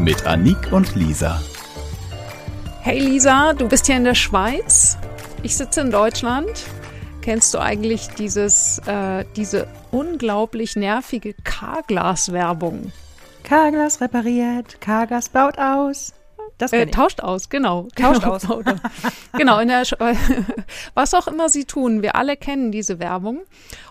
Mit Anik und Lisa. Hey Lisa, du bist hier in der Schweiz. Ich sitze in Deutschland. Kennst du eigentlich dieses, äh, diese unglaublich nervige K-Glas-Werbung? K-Glas repariert, K-Glas baut aus. Das äh, tauscht aus, genau. Tauscht aus. genau, in der, was auch immer sie tun, wir alle kennen diese Werbung.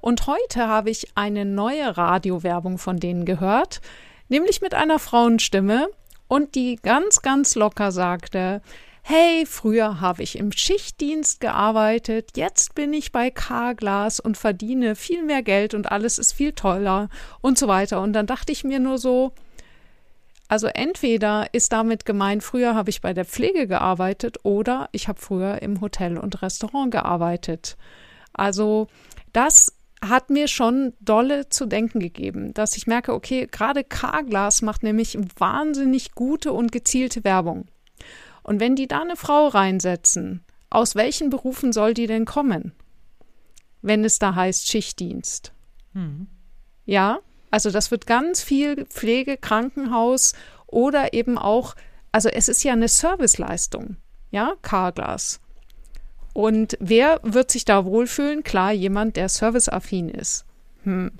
Und heute habe ich eine neue Radiowerbung von denen gehört, nämlich mit einer Frauenstimme und die ganz, ganz locker sagte, hey, früher habe ich im Schichtdienst gearbeitet, jetzt bin ich bei K-Glas und verdiene viel mehr Geld und alles ist viel toller und so weiter. Und dann dachte ich mir nur so, also entweder ist damit gemeint, früher habe ich bei der Pflege gearbeitet oder ich habe früher im Hotel und Restaurant gearbeitet. Also das hat mir schon dolle zu denken gegeben, dass ich merke, okay, gerade K-Glas macht nämlich wahnsinnig gute und gezielte Werbung. Und wenn die da eine Frau reinsetzen, aus welchen Berufen soll die denn kommen? Wenn es da heißt Schichtdienst. Mhm. Ja, also das wird ganz viel Pflege, Krankenhaus oder eben auch, also es ist ja eine Serviceleistung, ja, Carglass. Und wer wird sich da wohlfühlen? Klar, jemand, der serviceaffin ist. Hm.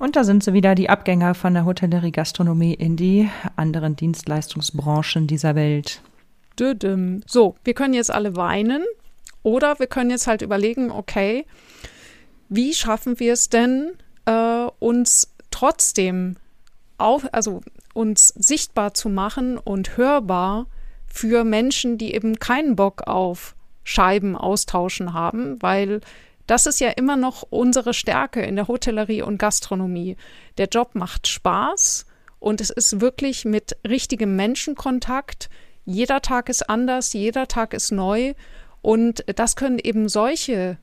Und da sind sie wieder, die Abgänger von der Hotellerie Gastronomie in die anderen Dienstleistungsbranchen dieser Welt. So, wir können jetzt alle weinen oder wir können jetzt halt überlegen, okay, wie schaffen wir es denn, äh, uns trotzdem auf, also uns sichtbar zu machen und hörbar für Menschen, die eben keinen Bock auf Scheiben austauschen haben, weil das ist ja immer noch unsere Stärke in der Hotellerie und Gastronomie. Der Job macht Spaß und es ist wirklich mit richtigem Menschenkontakt. Jeder Tag ist anders, jeder Tag ist neu und das können eben solche,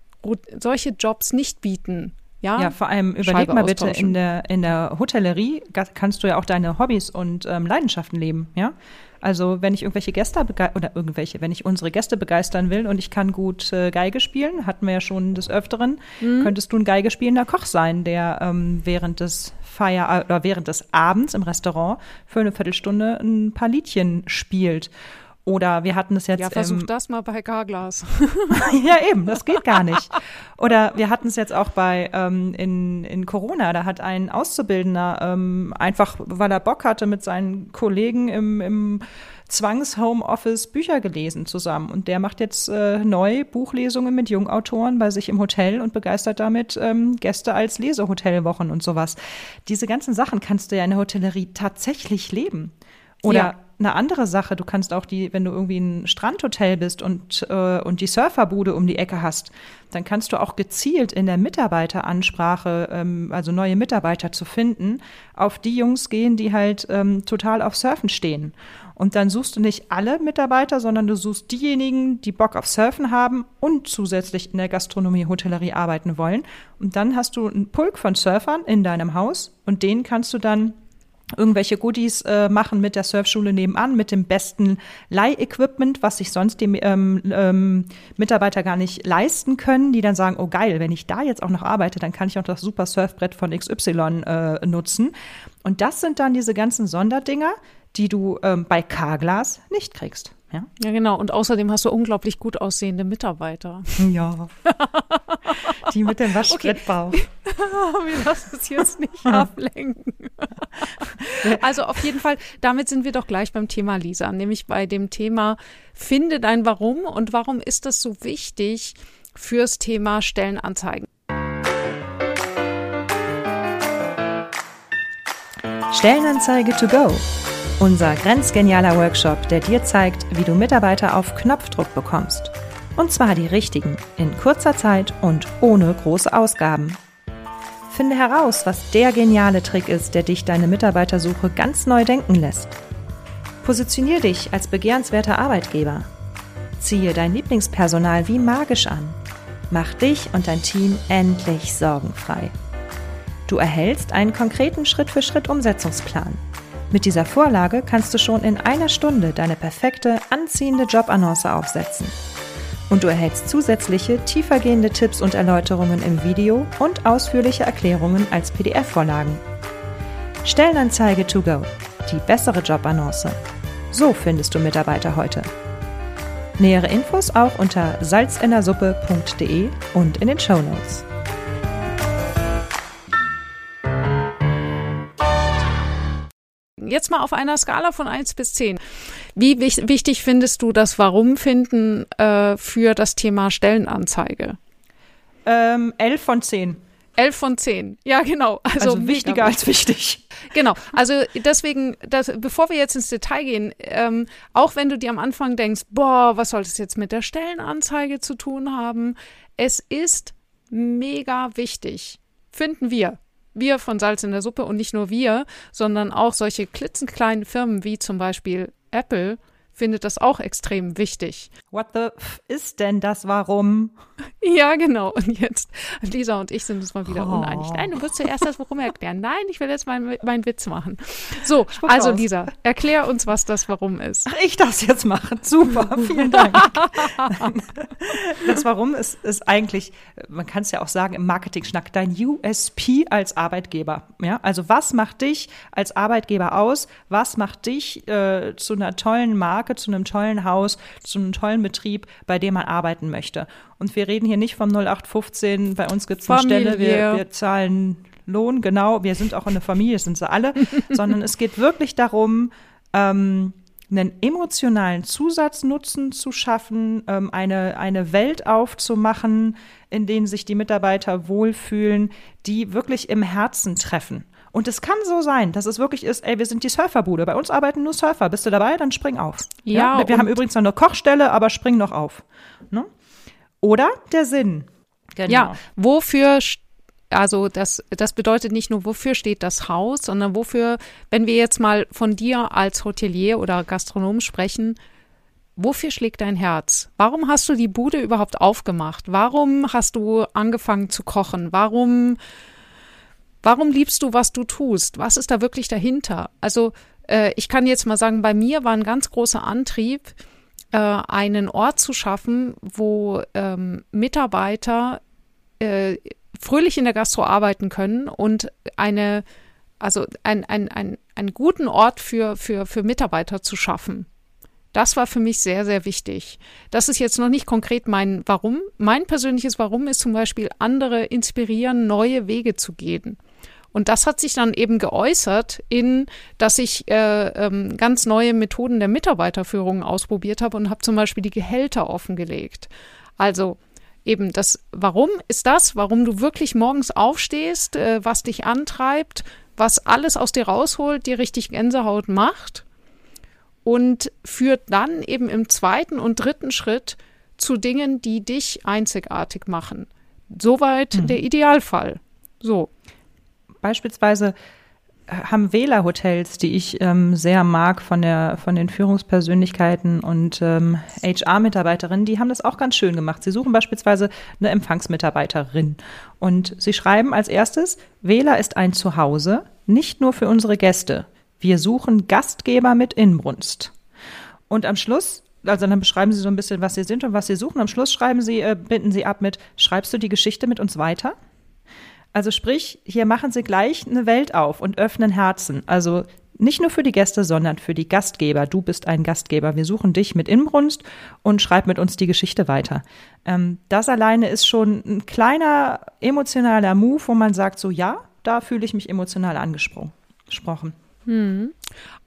solche Jobs nicht bieten. Ja, ja vor allem überleg Scheibe mal bitte, in der, in der Hotellerie kannst du ja auch deine Hobbys und ähm, Leidenschaften leben, ja. Also wenn ich irgendwelche Gäste oder irgendwelche, wenn ich unsere Gäste begeistern will und ich kann gut äh, Geige spielen, hatten wir ja schon des Öfteren, mhm. könntest du ein Geige spielender Koch sein, der ähm, während des Feier oder während des Abends im Restaurant für eine Viertelstunde ein paar Liedchen spielt. Oder wir hatten es jetzt. Ja, versuch ähm, das mal bei Carglass. ja, eben, das geht gar nicht. Oder wir hatten es jetzt auch bei ähm, in, in Corona, da hat ein Auszubildender ähm, einfach, weil er Bock hatte, mit seinen Kollegen im, im Zwangs-Homeoffice Bücher gelesen zusammen. Und der macht jetzt äh, neu Buchlesungen mit Jungautoren bei sich im Hotel und begeistert damit ähm, Gäste als Lesehotelwochen und sowas. Diese ganzen Sachen kannst du ja in der Hotellerie tatsächlich leben. Oder ja eine andere Sache. Du kannst auch die, wenn du irgendwie ein Strandhotel bist und, äh, und die Surferbude um die Ecke hast, dann kannst du auch gezielt in der Mitarbeiteransprache, ähm, also neue Mitarbeiter zu finden, auf die Jungs gehen, die halt ähm, total auf Surfen stehen. Und dann suchst du nicht alle Mitarbeiter, sondern du suchst diejenigen, die Bock auf Surfen haben und zusätzlich in der Gastronomie, Hotellerie arbeiten wollen. Und dann hast du einen Pulk von Surfern in deinem Haus und den kannst du dann irgendwelche Goodies äh, machen mit der Surfschule nebenan, mit dem besten Leihequipment, was sich sonst die ähm, ähm, Mitarbeiter gar nicht leisten können, die dann sagen, oh geil, wenn ich da jetzt auch noch arbeite, dann kann ich auch das super Surfbrett von XY äh, nutzen. Und das sind dann diese ganzen Sonderdinger, die du ähm, bei Carglass nicht kriegst. Ja? ja, genau. Und außerdem hast du unglaublich gut aussehende Mitarbeiter. Ja. Die mit dem Waschbrettbau. Okay. Wir lassen es jetzt nicht ablenken. Also auf jeden Fall, damit sind wir doch gleich beim Thema Lisa, nämlich bei dem Thema Finde dein Warum und warum ist das so wichtig fürs Thema Stellenanzeigen. Stellenanzeige to go unser grenzgenialer Workshop, der dir zeigt, wie du Mitarbeiter auf Knopfdruck bekommst. Und zwar die richtigen, in kurzer Zeit und ohne große Ausgaben. Finde heraus, was der geniale Trick ist, der dich deine Mitarbeitersuche ganz neu denken lässt. Positionier dich als begehrenswerter Arbeitgeber. Ziehe dein Lieblingspersonal wie magisch an. Mach dich und dein Team endlich sorgenfrei. Du erhältst einen konkreten Schritt-für-Schritt-Umsetzungsplan. Mit dieser Vorlage kannst du schon in einer Stunde deine perfekte, anziehende Jobannonce aufsetzen. Und du erhältst zusätzliche, tiefergehende Tipps und Erläuterungen im Video und ausführliche Erklärungen als PDF-Vorlagen. Stellenanzeige to go. Die bessere Jobannonce. So findest du Mitarbeiter heute. Nähere Infos auch unter salzinnersuppe.de und in den Show Notes. Jetzt mal auf einer Skala von 1 bis 10. Wie wichtig findest du das Warum finden äh, für das Thema Stellenanzeige? Ähm, 11 von 10. 11 von 10. Ja, genau. Also, also wichtiger als wichtig. Genau. Also deswegen, das, bevor wir jetzt ins Detail gehen, ähm, auch wenn du dir am Anfang denkst, boah, was soll das jetzt mit der Stellenanzeige zu tun haben? Es ist mega wichtig. Finden wir. Wir von Salz in der Suppe und nicht nur wir, sondern auch solche klitzenkleinen Firmen wie zum Beispiel Apple findet das auch extrem wichtig. What the f ist denn das Warum? Ja, genau. Und jetzt, Lisa und ich sind uns mal wieder oh. uneinig. Nein, du wirst zuerst das Warum erklären. Nein, ich will jetzt meinen mein Witz machen. So, Spuck also raus. Lisa, erklär uns, was das Warum ist. Ach, ich darf es jetzt machen. Super, vielen Dank. das Warum ist, ist eigentlich, man kann es ja auch sagen im Marketing-Schnack, dein USP als Arbeitgeber. Ja, also was macht dich als Arbeitgeber aus? Was macht dich äh, zu einer tollen Marke? Marke, zu einem tollen Haus, zu einem tollen Betrieb, bei dem man arbeiten möchte. Und wir reden hier nicht vom 0815, bei uns gibt es eine Stelle, wir, wir zahlen Lohn, genau, wir sind auch eine Familie, sind sie alle, sondern es geht wirklich darum, ähm, einen emotionalen Zusatznutzen zu schaffen, ähm, eine, eine Welt aufzumachen, in denen sich die Mitarbeiter wohlfühlen, die wirklich im Herzen treffen. Und es kann so sein, dass es wirklich ist, ey, wir sind die Surferbude. Bei uns arbeiten nur Surfer. Bist du dabei? Dann spring auf. Ja. ja? Wir haben übrigens noch eine Kochstelle, aber spring noch auf. Ne? Oder der Sinn. Genau. Ja, wofür also das, das bedeutet nicht nur, wofür steht das Haus, sondern wofür, wenn wir jetzt mal von dir als Hotelier oder Gastronom sprechen, wofür schlägt dein Herz? Warum hast du die Bude überhaupt aufgemacht? Warum hast du angefangen zu kochen? Warum Warum liebst du, was du tust? Was ist da wirklich dahinter? Also äh, ich kann jetzt mal sagen, bei mir war ein ganz großer Antrieb, äh, einen Ort zu schaffen, wo ähm, Mitarbeiter äh, fröhlich in der Gastro arbeiten können und eine, also ein, ein, ein, einen guten Ort für, für, für Mitarbeiter zu schaffen. Das war für mich sehr, sehr wichtig. Das ist jetzt noch nicht konkret mein Warum. Mein persönliches Warum ist zum Beispiel, andere inspirieren, neue Wege zu gehen. Und das hat sich dann eben geäußert in, dass ich äh, ähm, ganz neue Methoden der Mitarbeiterführung ausprobiert habe und habe zum Beispiel die Gehälter offengelegt. Also eben das Warum ist das, warum du wirklich morgens aufstehst, äh, was dich antreibt, was alles aus dir rausholt, dir richtig Gänsehaut macht und führt dann eben im zweiten und dritten Schritt zu Dingen, die dich einzigartig machen. Soweit mhm. der Idealfall. So beispielsweise äh, haben Wählerhotels, die ich ähm, sehr mag von der von den Führungspersönlichkeiten und ähm, HR-Mitarbeiterinnen, die haben das auch ganz schön gemacht. Sie suchen beispielsweise eine Empfangsmitarbeiterin und sie schreiben als erstes: Wähler ist ein Zuhause, nicht nur für unsere Gäste. Wir suchen Gastgeber mit Inbrunst. Und am Schluss also dann beschreiben Sie so ein bisschen, was Sie sind und was Sie suchen. Am Schluss schreiben Sie, äh, binden Sie ab mit, schreibst du die Geschichte mit uns weiter? Also sprich, hier machen sie gleich eine Welt auf und öffnen Herzen. Also nicht nur für die Gäste, sondern für die Gastgeber. Du bist ein Gastgeber. Wir suchen dich mit Inbrunst und schreib mit uns die Geschichte weiter. Ähm, das alleine ist schon ein kleiner emotionaler Move, wo man sagt, so ja, da fühle ich mich emotional angesprochen. Hm.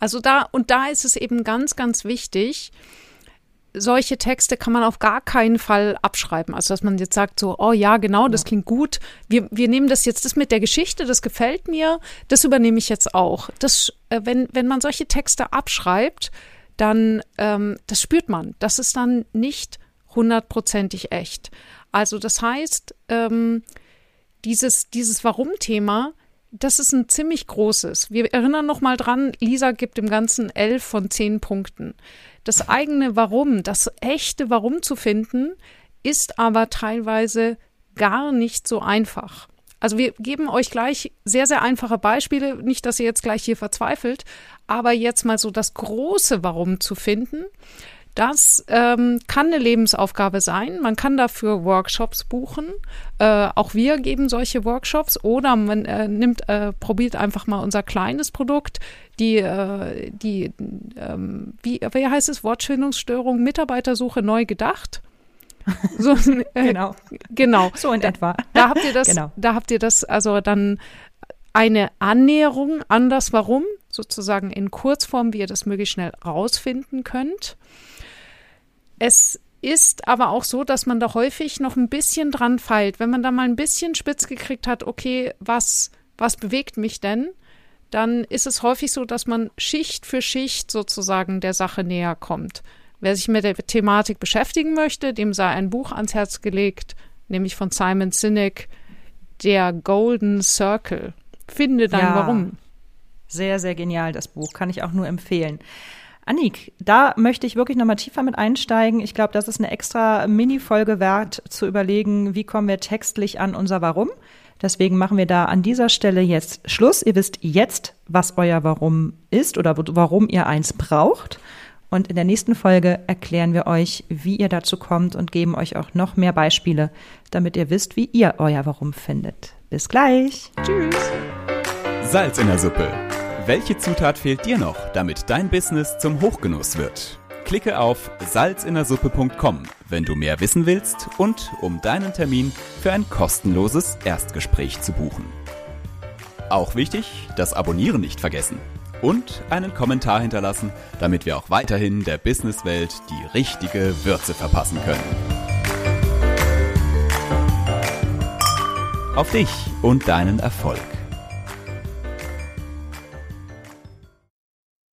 Also da, und da ist es eben ganz, ganz wichtig, solche Texte kann man auf gar keinen Fall abschreiben. Also, dass man jetzt sagt so, oh ja, genau, das ja. klingt gut. Wir, wir nehmen das jetzt, das mit der Geschichte, das gefällt mir, das übernehme ich jetzt auch. Das, äh, wenn, wenn man solche Texte abschreibt, dann, ähm, das spürt man. Das ist dann nicht hundertprozentig echt. Also, das heißt, ähm, dieses, dieses Warum-Thema das ist ein ziemlich großes. Wir erinnern noch mal dran, Lisa gibt dem Ganzen elf von zehn Punkten. Das eigene Warum, das echte Warum zu finden, ist aber teilweise gar nicht so einfach. Also wir geben euch gleich sehr, sehr einfache Beispiele. Nicht, dass ihr jetzt gleich hier verzweifelt, aber jetzt mal so das große Warum zu finden. Das ähm, kann eine Lebensaufgabe sein. Man kann dafür Workshops buchen. Äh, auch wir geben solche Workshops oder man äh, nimmt, äh, probiert einfach mal unser kleines Produkt, die, äh, die ähm, wie, wie heißt es, Wortfindungsstörung, Mitarbeitersuche neu gedacht. So, äh, genau. Genau. So in etwa. Da habt ihr das, genau. da habt ihr das, also dann eine Annäherung an das Warum, sozusagen in Kurzform, wie ihr das möglichst schnell rausfinden könnt. Es ist aber auch so, dass man da häufig noch ein bisschen dran feilt. Wenn man da mal ein bisschen spitz gekriegt hat, okay, was, was bewegt mich denn? Dann ist es häufig so, dass man Schicht für Schicht sozusagen der Sache näher kommt. Wer sich mit der Thematik beschäftigen möchte, dem sei ein Buch ans Herz gelegt, nämlich von Simon Sinek, Der Golden Circle. Finde dein ja, Warum. Sehr, sehr genial, das Buch. Kann ich auch nur empfehlen. Annik, da möchte ich wirklich nochmal tiefer mit einsteigen. Ich glaube, das ist eine extra Mini-Folge wert, zu überlegen, wie kommen wir textlich an unser Warum. Deswegen machen wir da an dieser Stelle jetzt Schluss. Ihr wisst jetzt, was euer Warum ist oder warum ihr eins braucht. Und in der nächsten Folge erklären wir euch, wie ihr dazu kommt und geben euch auch noch mehr Beispiele, damit ihr wisst, wie ihr euer Warum findet. Bis gleich. Tschüss. Salz in der Suppe welche Zutat fehlt dir noch, damit dein Business zum Hochgenuss wird? Klicke auf salzinnersuppe.com, wenn du mehr wissen willst und um deinen Termin für ein kostenloses Erstgespräch zu buchen. Auch wichtig, das Abonnieren nicht vergessen und einen Kommentar hinterlassen, damit wir auch weiterhin der Businesswelt die richtige Würze verpassen können. Auf dich und deinen Erfolg.